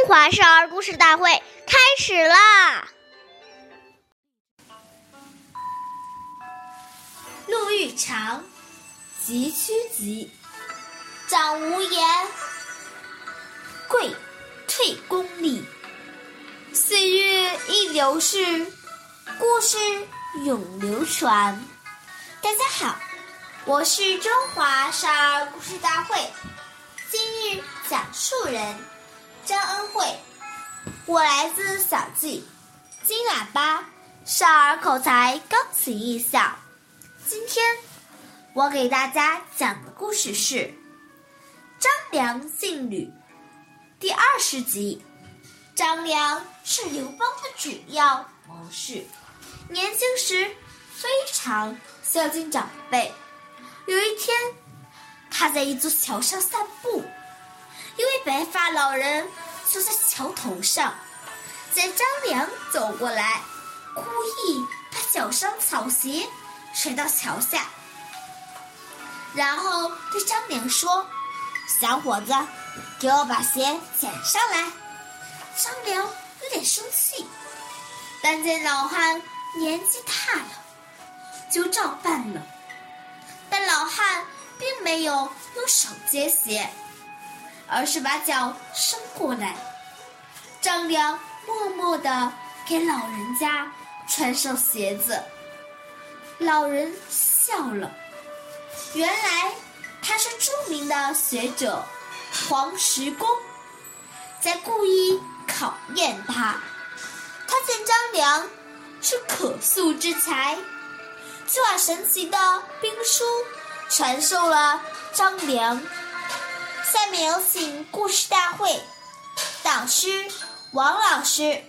中华少儿故事大会开始啦！路遇长，急趋吉，长无言，贵退公里。岁月易流逝，故事永流传。大家好，我是中华少儿故事大会今日讲述人。张恩惠，我来自小季金喇叭少儿口才钢琴艺校。今天我给大家讲的故事是《张良信吕》第二十集。张良是刘邦的主要谋士，年轻时非常孝敬长辈。有一天，他在一座桥上散步。白发老人坐在桥头上，见张良走过来，故意把脚上草鞋甩到桥下，然后对张良说：“小伙子，给我把鞋捡上来。”张良有点生气，但见老汉年纪大了，就照办了。但老汉并没有用手接鞋。而是把脚伸过来，张良默默地给老人家穿上鞋子。老人笑了，原来他是著名的学者黄石公，在故意考验他。他见张良是可塑之才，就把神奇的兵书传授了张良。下面有请故事大会导师王老师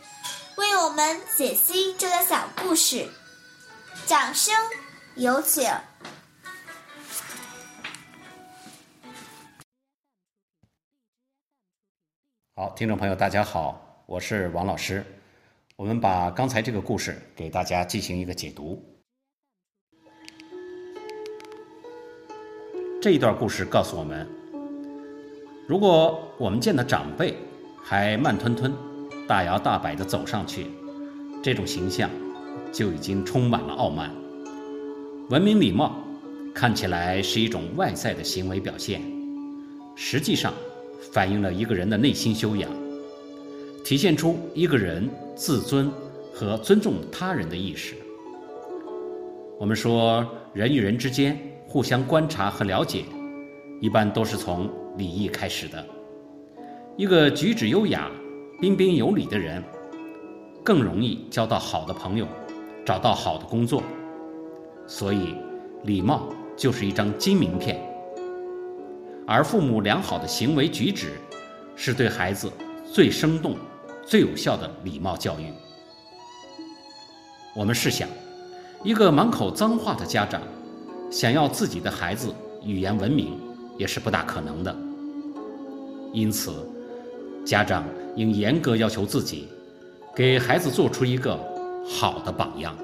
为我们解析这个小故事，掌声有请。好，听众朋友，大家好，我是王老师。我们把刚才这个故事给大家进行一个解读。这一段故事告诉我们。如果我们见到长辈还慢吞吞、大摇大摆地走上去，这种形象就已经充满了傲慢。文明礼貌看起来是一种外在的行为表现，实际上反映了一个人的内心修养，体现出一个人自尊和尊重他人的意识。我们说，人与人之间互相观察和了解，一般都是从。礼仪开始的，一个举止优雅、彬彬有礼的人，更容易交到好的朋友，找到好的工作。所以，礼貌就是一张金名片。而父母良好的行为举止，是对孩子最生动、最有效的礼貌教育。我们试想，一个满口脏话的家长，想要自己的孩子语言文明。也是不大可能的，因此，家长应严格要求自己，给孩子做出一个好的榜样。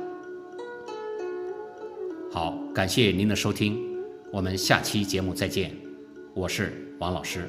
好，感谢您的收听，我们下期节目再见，我是王老师。